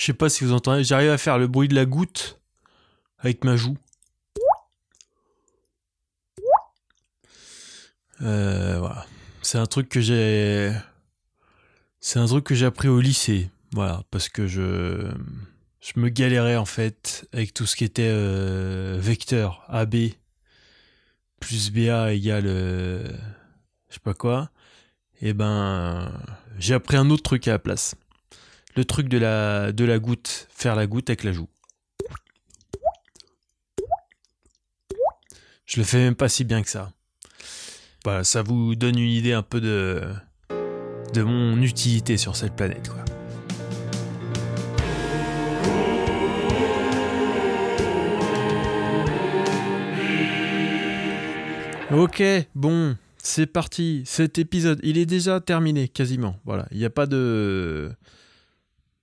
Je sais pas si vous entendez, j'arrive à faire le bruit de la goutte avec ma joue. Euh, voilà. C'est un truc que j'ai. C'est un truc que j'ai appris au lycée. Voilà, parce que je. Je me galérais en fait avec tout ce qui était euh, vecteur AB plus BA égale euh, je sais pas quoi. Et ben j'ai appris un autre truc à la place. Le truc de la de la goutte, faire la goutte avec la joue. Je le fais même pas si bien que ça. Voilà, ça vous donne une idée un peu de de mon utilité sur cette planète quoi. Ok, bon, c'est parti. Cet épisode, il est déjà terminé quasiment. Voilà, il n'y a pas de.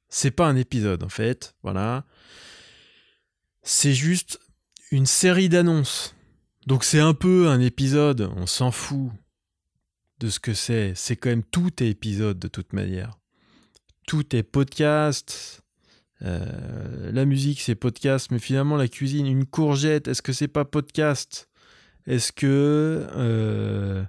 C'est pas un épisode en fait. Voilà. C'est juste une série d'annonces. Donc c'est un peu un épisode. On s'en fout de ce que c'est. C'est quand même tout est épisode de toute manière. Tout est podcast. Euh, la musique c'est podcast, mais finalement la cuisine, une courgette, est-ce que c'est pas podcast? Est-ce que euh,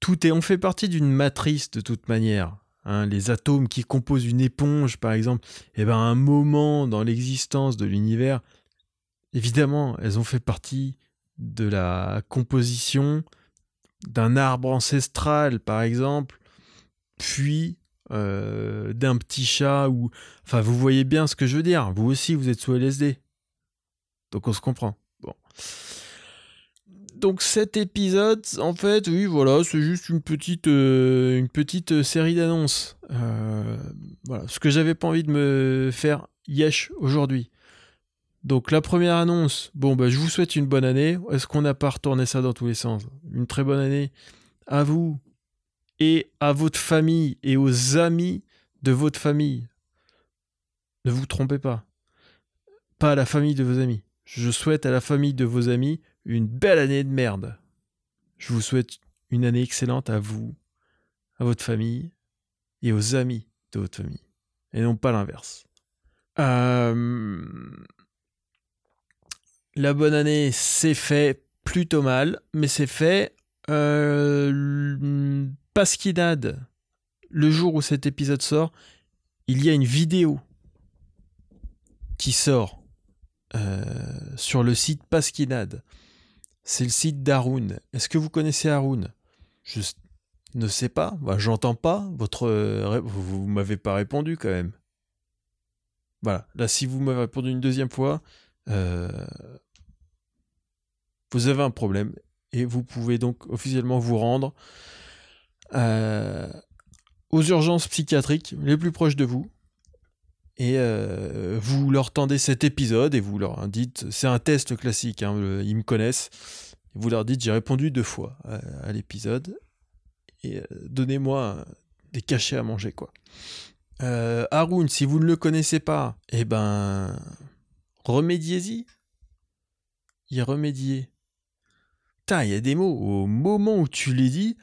tout est, on fait partie d'une matrice de toute manière. Hein, les atomes qui composent une éponge, par exemple, et eh ben, un moment dans l'existence de l'univers, évidemment, elles ont fait partie de la composition d'un arbre ancestral, par exemple, puis euh, d'un petit chat, ou... Enfin, vous voyez bien ce que je veux dire. Vous aussi, vous êtes sous LSD. Donc on se comprend. Bon donc cet épisode, en fait, oui, voilà, c'est juste une petite, euh, euh, série d'annonces. Euh, voilà, ce que j'avais pas envie de me faire yesh aujourd'hui. Donc la première annonce, bon, bah, je vous souhaite une bonne année. Est-ce qu'on n'a pas retourné ça dans tous les sens? Une très bonne année à vous et à votre famille et aux amis de votre famille. Ne vous trompez pas. Pas à la famille de vos amis. Je souhaite à la famille de vos amis une belle année de merde. Je vous souhaite une année excellente à vous, à votre famille et aux amis de votre famille. Et non pas l'inverse. Euh, la bonne année, c'est fait plutôt mal, mais c'est fait. Euh... Pasquinade, le jour où cet épisode sort, il y a une vidéo qui sort euh, sur le site Pasquinade c'est le site d'Haroun. Est-ce que vous connaissez Haroun? Je ne sais pas. Bah, J'entends pas. Votre, vous, ne m'avez pas répondu quand même. Voilà. Là, si vous m'avez répondu une deuxième fois, euh, vous avez un problème et vous pouvez donc officiellement vous rendre euh, aux urgences psychiatriques les plus proches de vous et euh, vous leur tendez cet épisode et vous leur dites, c'est un test classique, hein, ils me connaissent, vous leur dites j'ai répondu deux fois à, l'épisode et euh, donnez-moi des cachets à manger quoi. Euh, Haroun, si vous ne le connaissez pas, eh ben remédiez-y. Y remédier. Putain, il y a des mots, au moment où tu les dis,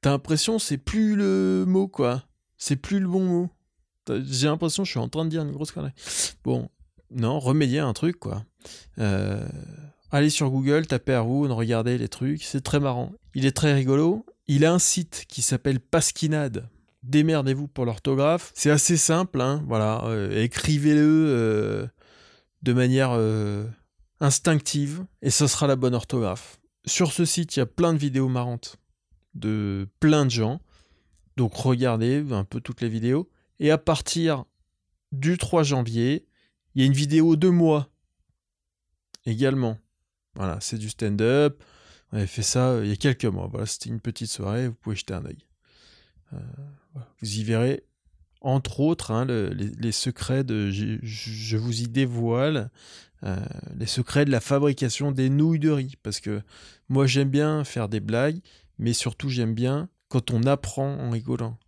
t'as l'impression c'est plus le mot quoi. C'est plus le bon mot. J'ai l'impression que je suis en train de dire une grosse connerie. Bon, non, remédier à un truc, quoi. Euh, allez sur Google, tapez Haroun, regardez les trucs, c'est très marrant. Il est très rigolo. Il a un site qui s'appelle Pasquinade. Démerdez-vous pour l'orthographe. C'est assez simple, hein, voilà. Euh, écrivez-le euh, de manière instinctive et ce sera la bonne orthographe. Sur ce site, il y a plein de vidéos marrantes de plein de gens. Donc regardez un peu toutes les vidéos. Et à partir du 3 janvier, il y a une vidéo de moi également. Voilà, c'est du stand-up. On avait fait ça euh, il y a quelques mois. Voilà, c'était une petite soirée, vous pouvez jeter un œil. Euh, vous y verrez, entre autres, hein, les, secrets de. Je, vous y dévoile euh, les secrets de la fabrication des nouilles de riz. Parce que moi, j'aime bien faire des blagues, mais surtout, j'aime bien quand on apprend en rigolant.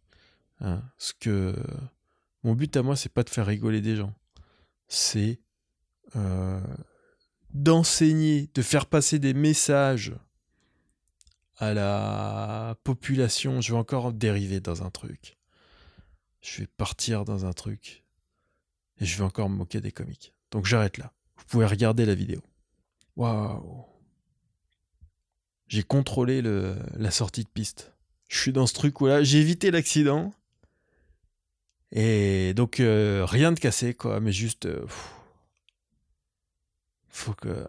Hein, ce que mon but à moi, c'est pas de faire rigoler des gens, c'est euh, d'enseigner, de faire passer des messages à la population. Je vais encore dériver dans un truc. je vais partir dans un truc et je vais encore me moquer des comiques. Donc j'arrête là. Vous pouvez regarder la vidéo. Waouh. J'ai contrôlé la sortie de piste. Je suis dans ce truc où là, j'ai évité l'accident. Et donc, euh, rien de cassé, quoi, mais juste. Euh, faut que.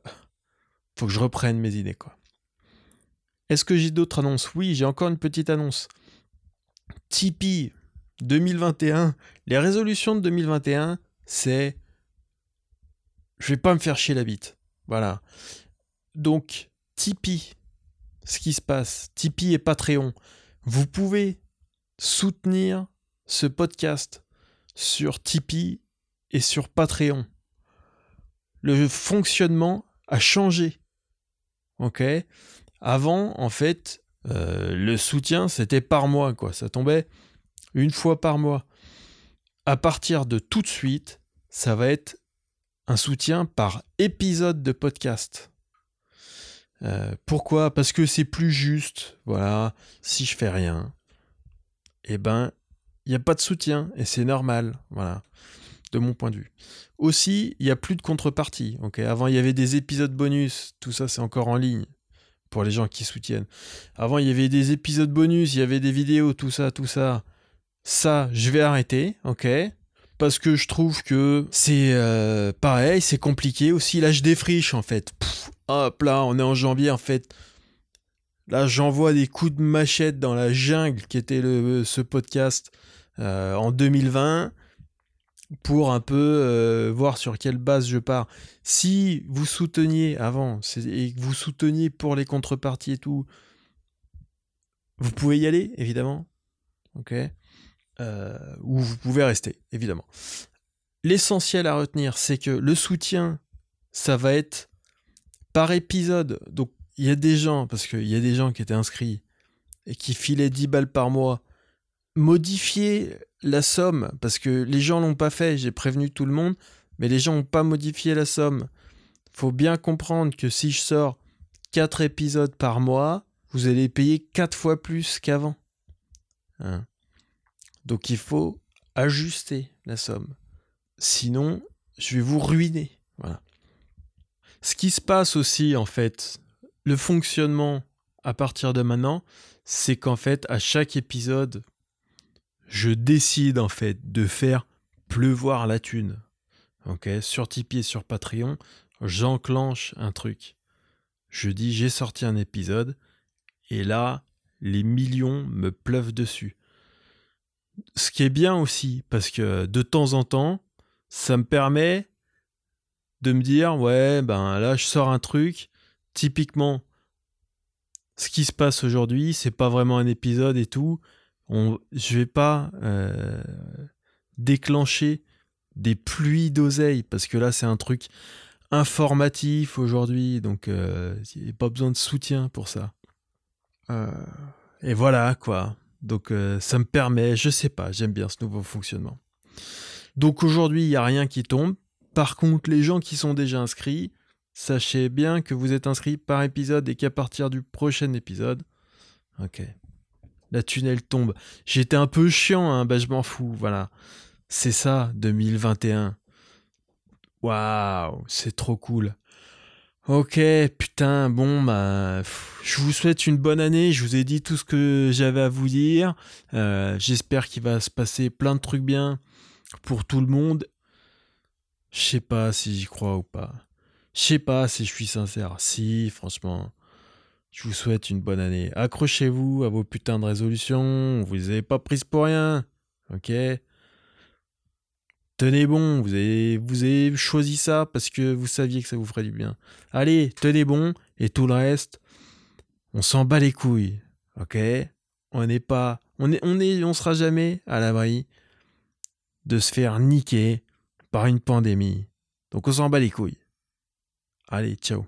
Faut que je reprenne mes idées, quoi. Est-ce que j'ai d'autres annonces? Oui, j'ai encore une petite annonce. Tipeee 2021. Les résolutions de 2021, c'est. Je vais pas me faire chier la bite. Voilà. Donc, Tipeee, ce qui se passe, Tipeee et Patreon, vous pouvez soutenir ce podcast sur Tipeee et sur Patreon. Le fonctionnement a changé. Ok? Avant, en fait, euh, le soutien, c'était par mois, quoi. Ça tombait une fois par mois. À partir de tout de suite, ça va être un soutien par épisode de podcast. Euh, pourquoi? Parce que c'est plus juste. Voilà, si je fais rien, eh ben, il n'y a pas de soutien et c'est normal. Voilà, de mon point de vue. Aussi, il n'y a plus de contrepartie. Ok, avant il y avait des épisodes bonus. Tout ça, c'est encore en ligne pour les gens qui soutiennent. Avant, il y avait des épisodes bonus, il y avait des vidéos, tout ça, tout ça. Ça, je vais arrêter. Ok? Parce que je trouve que c'est euh, pareil, c'est compliqué aussi. Là, je défriche en fait. hop là, on est en janvier en fait. Là, j'envoie des coups de machette dans la jungle qui était le, ce podcast euh, en 2020 pour un peu euh, voir sur quelle base je pars. Si vous souteniez avant et que vous souteniez pour les contreparties et tout, vous pouvez y aller, évidemment. Ok euh, où vous pouvez rester, évidemment. L'essentiel à retenir, c'est que le soutien, ça va être par épisode. Donc, il y a des gens, parce qu'il y a des gens qui étaient inscrits et qui filaient 10 balles par mois, modifier la somme, parce que les gens l'ont pas fait, j'ai prévenu tout le monde, mais les gens n'ont pas modifié la somme. Faut bien comprendre que si je sors 4 épisodes par mois, vous allez payer 4 fois plus qu'avant. Hein. Donc il faut ajuster la somme. Sinon, je vais vous ruiner. Voilà. Ce qui se passe aussi, en fait, le fonctionnement à partir de maintenant, c'est qu'en fait, à chaque épisode, je décide en fait de faire pleuvoir la thune. Sur Tipeee et sur Patreon, j'enclenche un truc. Je dis j'ai sorti un épisode et là, les millions me pleuvent dessus ce qui est bien aussi, parce que de temps en temps, ça me permet de me dire, ouais, ben là, je sors un truc, typiquement, ce qui se passe aujourd'hui, c'est pas vraiment un épisode et tout. On, je vais pas euh, déclencher des pluies d'oseille, parce que là, c'est un truc informatif aujourd'hui, donc euh, il n'y a pas besoin de soutien pour ça. Euh, et voilà, quoi. Donc euh, ça me permet, je sais pas, j'aime bien ce nouveau fonctionnement. Donc aujourd'hui, il n'y a rien qui tombe. Par contre, les gens qui sont déjà inscrits, sachez bien que vous êtes inscrits par épisode et qu'à partir du prochain épisode, ok, la tunnel tombe. J'étais un peu chiant, hein, bah je m'en fous, voilà. C'est ça, 2021. Waouh, c'est trop cool. Ok, putain, bon, bah, je vous souhaite une bonne année. Je vous ai dit tout ce que j'avais à vous dire. Euh, j'espère qu'il va se passer plein de trucs bien pour tout le monde. Je sais pas si j'y crois ou pas. Je sais pas si je suis sincère. Si, franchement, je vous souhaite une bonne année. Accrochez-vous à vos putains de résolutions. Vous les avez pas prises pour rien. Ok? Tenez bon, vous avez, choisi ça parce que vous saviez que ça vous ferait du bien. Allez, tenez bon, et tout le reste, on s'en bat les couilles, ok? On n'est pas, on est, on est, on sera jamais à l'abri de se faire niquer par une pandémie. Donc on s'en bat les couilles. Allez, ciao.